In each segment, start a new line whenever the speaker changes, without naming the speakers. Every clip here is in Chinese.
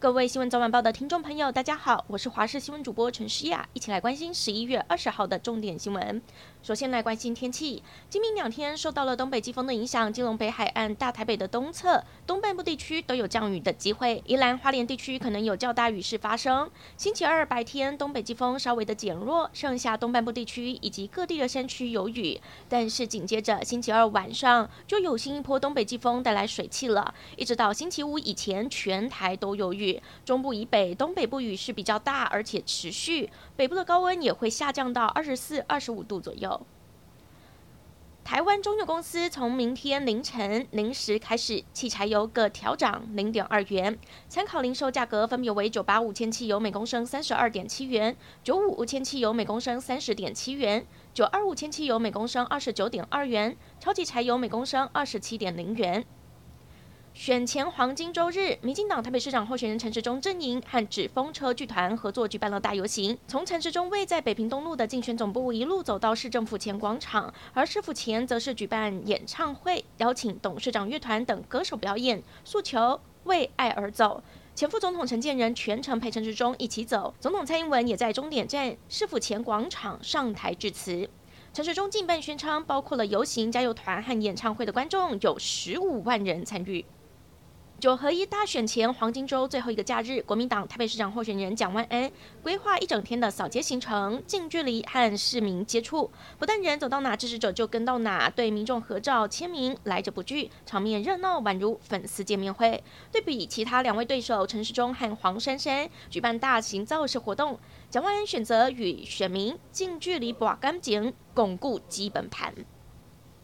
各位新闻早晚报的听众朋友，大家好，我是华视新闻主播陈诗雅，一起来关心十一月二十号的重点新闻。首先来关心天气，今明两天受到了东北季风的影响，金龙北海岸、大台北的东侧、东半部地区都有降雨的机会，宜兰花莲地区可能有较大雨势发生。星期二白天东北季风稍微的减弱，剩下东半部地区以及各地的山区有雨，但是紧接着星期二晚上就有新一波东北季风带来水汽了，一直到星期五以前全台都有雨，中部以北、东北部雨势比较大，而且持续，北部的高温也会下降到二十四、二十五度左右。台湾中油公司从明天凌晨零时开始，汽柴油各调涨零点二元，参考零售价格分别为九八五千汽油每公升三十二点七元，九五五千汽油每公升三十点七元，九二五千汽油每公升二十九点二元，超级柴油每公升二十七点零元。选前黄金周日，民进党台北市长候选人陈时中阵营和纸风车剧团合作举办了大游行，从陈时中位在北平东路的竞选总部一路走到市政府前广场，而市府前则是举办演唱会，邀请董事长乐团等歌手表演，诉求为爱而走。前副总统陈建仁全程陪陈时中一起走，总统蔡英文也在终点站市府前广场上台致辞。陈时中竞办宣称，包括了游行、加油团和演唱会的观众有十五万人参与。九合一大选前黄金周最后一个假日，国民党台北市长候选人蒋万安规划一整天的扫街行程，近距离和市民接触，不但人走到哪，支持者就跟到哪，对民众合照签名，来者不拒，场面热闹，宛如粉丝见面会。对比其他两位对手陈时中和黄珊珊举办大型造势活动，蒋万安选择与选民近距离把干净，巩固基本盘。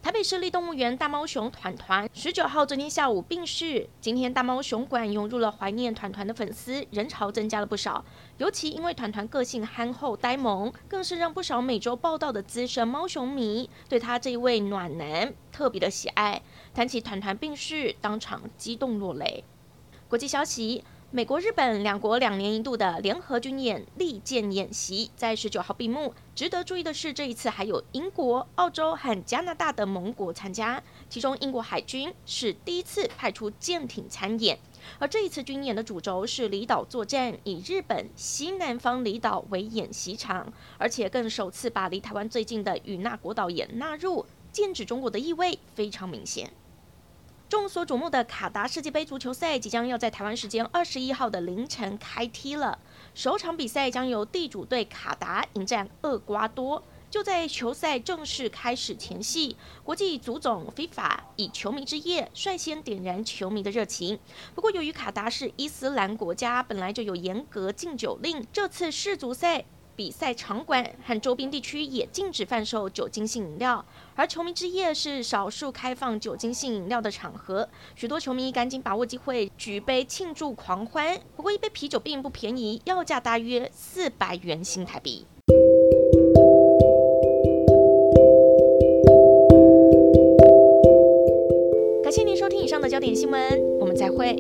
台北市立动物园大猫熊团团十九号昨天下午病逝，今天大猫熊馆涌入了怀念团团的粉丝，人潮增加了不少。尤其因为团团个性憨厚呆萌，更是让不少每周报道的资深猫熊迷对他这一位暖男特别的喜爱。谈起团团病逝，当场激动落泪。国际消息。美国、日本两国两年一度的联合军演利剑演习在十九号闭幕。值得注意的是，这一次还有英国、澳洲和加拿大的盟国参加，其中英国海军是第一次派出舰艇参演。而这一次军演的主轴是离岛作战，以日本西南方离岛为演习场，而且更首次把离台湾最近的与那国岛也纳入，剑指中国的意味非常明显。众所瞩目的卡达世界杯足球赛即将要在台湾时间二十一号的凌晨开踢了。首场比赛将由地主队卡达迎战厄瓜多。就在球赛正式开始前夕，国际足总 FIFA 以球迷之夜率先点燃球迷的热情。不过，由于卡达是伊斯兰国家，本来就有严格禁酒令，这次世足赛。比赛场馆和周边地区也禁止贩售酒精性饮料，而球迷之夜是少数开放酒精性饮料的场合，许多球迷赶紧把握机会举杯庆祝狂欢。不过一杯啤酒并不便宜，要价大约四百元新台币。感谢您收听以上的焦点新闻，我们再会。